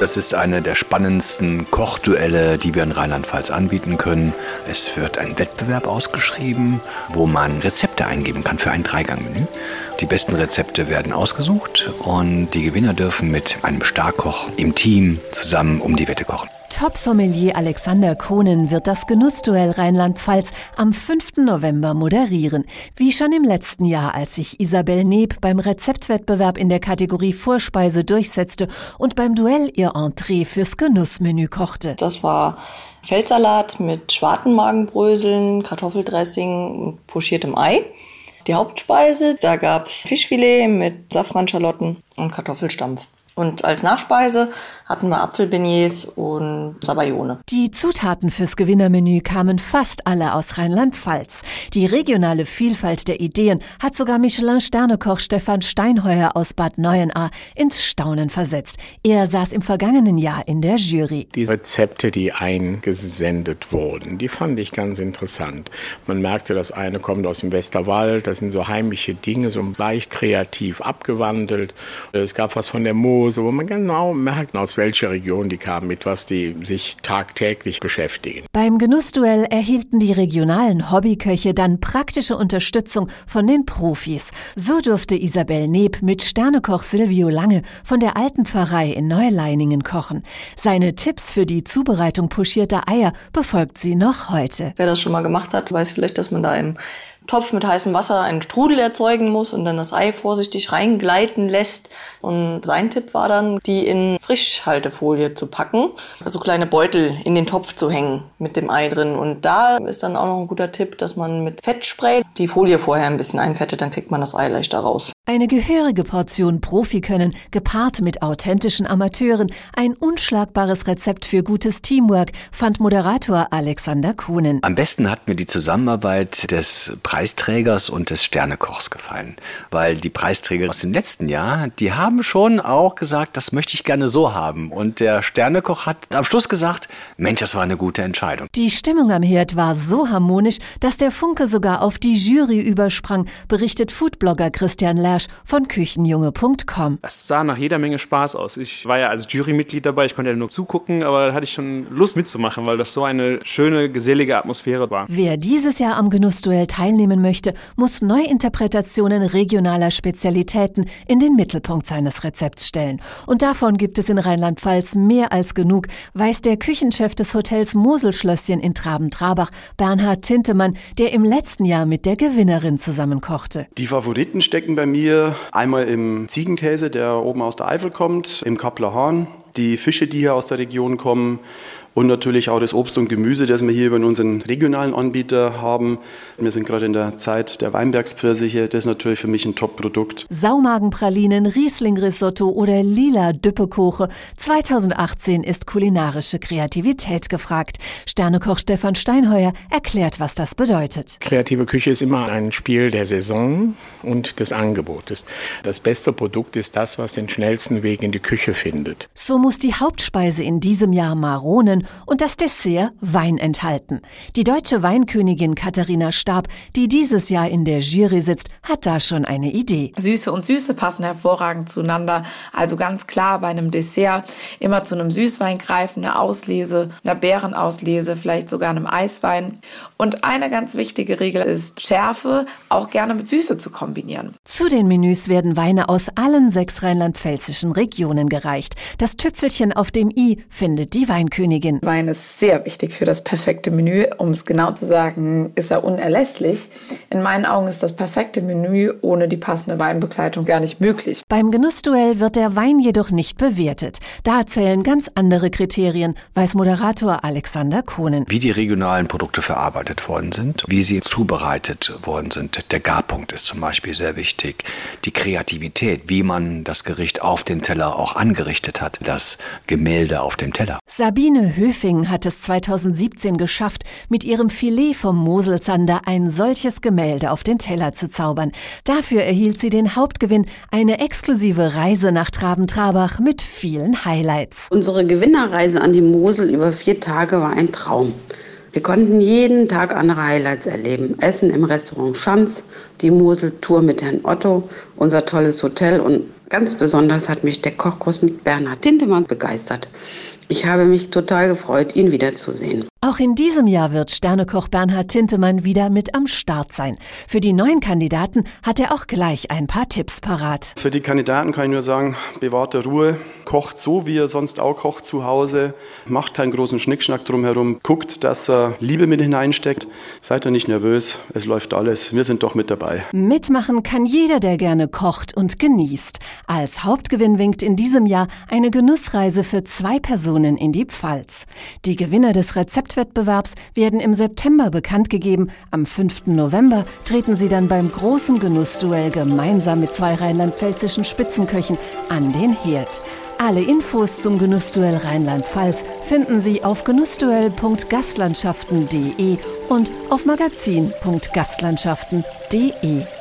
Das ist eine der spannendsten Kochduelle, die wir in Rheinland-Pfalz anbieten können. Es wird ein Wettbewerb ausgeschrieben, wo man Rezepte eingeben kann für ein Dreigangmenü. Die besten Rezepte werden ausgesucht und die Gewinner dürfen mit einem Starkoch im Team zusammen um die Wette kochen. Top-Sommelier Alexander Kohnen wird das Genussduell Rheinland-Pfalz am 5. November moderieren. Wie schon im letzten Jahr, als sich Isabel Neb beim Rezeptwettbewerb in der Kategorie Vorspeise durchsetzte und beim Duell ihr Entree fürs Genussmenü kochte. Das war Feldsalat mit Schwartenmagenbröseln, Kartoffeldressing und pochiertem Ei. Die Hauptspeise, da gab es Fischfilet mit Safranschalotten und Kartoffelstampf. Und als Nachspeise hatten wir Apfelbeignets und Sabayone. Die Zutaten fürs Gewinnermenü kamen fast alle aus Rheinland-Pfalz. Die regionale Vielfalt der Ideen hat sogar Michelin-Sternekoch Stefan Steinheuer aus Bad Neuenahr ins Staunen versetzt. Er saß im vergangenen Jahr in der Jury. Die Rezepte, die eingesendet wurden, die fand ich ganz interessant. Man merkte, das eine kommt aus dem Westerwald, das sind so heimliche Dinge, so leicht kreativ abgewandelt. Es gab was von der Mose Dose, wo man genau merkt, aus welcher Region die kamen, mit was die sich tagtäglich beschäftigen. Beim Genussduell erhielten die regionalen Hobbyköche dann praktische Unterstützung von den Profis. So durfte Isabel Neb mit Sternekoch Silvio Lange von der alten Pfarrei in Neuleiningen kochen. Seine Tipps für die Zubereitung pochierter Eier befolgt sie noch heute. Wer das schon mal gemacht hat, weiß vielleicht, dass man da im Topf mit heißem Wasser einen Strudel erzeugen muss und dann das Ei vorsichtig reingleiten lässt. Und sein Tipp war dann, die in Frischhaltefolie zu packen, also kleine Beutel in den Topf zu hängen mit dem Ei drin. Und da ist dann auch noch ein guter Tipp, dass man mit Fettspray die Folie vorher ein bisschen einfettet, dann kriegt man das Ei leichter raus. Eine gehörige Portion Profikönnen, gepaart mit authentischen Amateuren, ein unschlagbares Rezept für gutes Teamwork, fand Moderator Alexander Kuhnen. Am besten hat mir die Zusammenarbeit des Preisträgers und des Sternekochs gefallen, weil die Preisträger aus dem letzten Jahr, die haben schon auch gesagt, das möchte ich gerne so haben. Und der Sternekoch hat am Schluss gesagt, Mensch, das war eine gute Entscheidung. Die Stimmung am Herd war so harmonisch, dass der Funke sogar auf die Jury übersprang, berichtet Foodblogger Christian Lersch Recherche von Küchenjunge.com. Es sah nach jeder Menge Spaß aus. Ich war ja als Jurymitglied dabei, ich konnte ja nur zugucken, aber da hatte ich schon Lust mitzumachen, weil das so eine schöne, gesellige Atmosphäre war. Wer dieses Jahr am Genussduell teilnehmen möchte, muss Neuinterpretationen regionaler Spezialitäten in den Mittelpunkt seines Rezepts stellen. Und davon gibt es in Rheinland-Pfalz mehr als genug, weiß der Küchenchef des Hotels Moselschlösschen in Traben-Trabach, Bernhard Tintemann, der im letzten Jahr mit der Gewinnerin zusammenkochte. Die Favoriten stecken bei mir hier einmal im Ziegenkäse, der oben aus der Eifel kommt, im Kappler Hahn, die Fische, die hier aus der Region kommen und natürlich auch das Obst und Gemüse, das wir hier über unseren regionalen Anbieter haben. Wir sind gerade in der Zeit der Weinbergspfirsiche, das ist natürlich für mich ein Top-Produkt. Saumagenpralinen, Riesling-Risotto oder lila Düppekoche. 2018 ist kulinarische Kreativität gefragt. Sternekoch Stefan Steinheuer erklärt, was das bedeutet. Kreative Küche ist immer ein Spiel der Saison und des Angebotes. Das beste Produkt ist das, was den schnellsten Weg in die Küche findet. So muss die Hauptspeise in diesem Jahr Maronen und das Dessert Wein enthalten. Die deutsche Weinkönigin Katharina Stab, die dieses Jahr in der Jury sitzt, hat da schon eine Idee. Süße und Süße passen hervorragend zueinander. Also ganz klar bei einem Dessert immer zu einem Süßwein greifen, eine Auslese, einer Beerenauslese, vielleicht sogar einem Eiswein. Und eine ganz wichtige Regel ist, Schärfe auch gerne mit Süße zu kombinieren. Zu den Menüs werden Weine aus allen sechs rheinland-pfälzischen Regionen gereicht. Das Tüpfelchen auf dem i findet die Weinkönigin. Wein ist sehr wichtig für das perfekte Menü. Um es genau zu sagen, ist er unerlässlich. In meinen Augen ist das perfekte Menü ohne die passende Weinbegleitung gar nicht möglich. Beim Genussduell wird der Wein jedoch nicht bewertet. Da zählen ganz andere Kriterien, weiß Moderator Alexander Kohnen. Wie die regionalen Produkte verarbeitet worden sind, wie sie zubereitet worden sind. Der Garpunkt ist zum Beispiel sehr wichtig. Die Kreativität, wie man das Gericht auf den Teller auch angerichtet hat. Das Gemälde auf dem Teller. Sabine Höfing hat es 2017 geschafft, mit ihrem Filet vom Moselzander ein solches Gemälde auf den Teller zu zaubern. Dafür erhielt sie den Hauptgewinn, eine exklusive Reise nach Traben-Trabach mit vielen Highlights. Unsere Gewinnerreise an die Mosel über vier Tage war ein Traum. Wir konnten jeden Tag andere Highlights erleben. Essen im Restaurant Schanz, die Moseltour mit Herrn Otto, unser tolles Hotel und Ganz besonders hat mich der Kochkurs mit Bernhard Tintemann begeistert. Ich habe mich total gefreut, ihn wiederzusehen. Auch in diesem Jahr wird Sternekoch Bernhard Tintemann wieder mit am Start sein. Für die neuen Kandidaten hat er auch gleich ein paar Tipps parat. Für die Kandidaten kann ich nur sagen, bewahrte Ruhe, kocht so, wie er sonst auch kocht zu Hause, macht keinen großen Schnickschnack drumherum, guckt, dass er Liebe mit hineinsteckt. Seid ihr nicht nervös, es läuft alles, wir sind doch mit dabei. Mitmachen kann jeder, der gerne kocht und genießt. Als Hauptgewinn winkt in diesem Jahr eine Genussreise für zwei Personen in die Pfalz. Die Gewinner des Rezeptwettbewerbs werden im September bekannt gegeben. Am 5. November treten sie dann beim großen Genussduell gemeinsam mit zwei rheinland-pfälzischen Spitzenköchen an den Herd. Alle Infos zum Genussduell Rheinland-Pfalz finden Sie auf genussduell.gastlandschaften.de und auf magazin.gastlandschaften.de.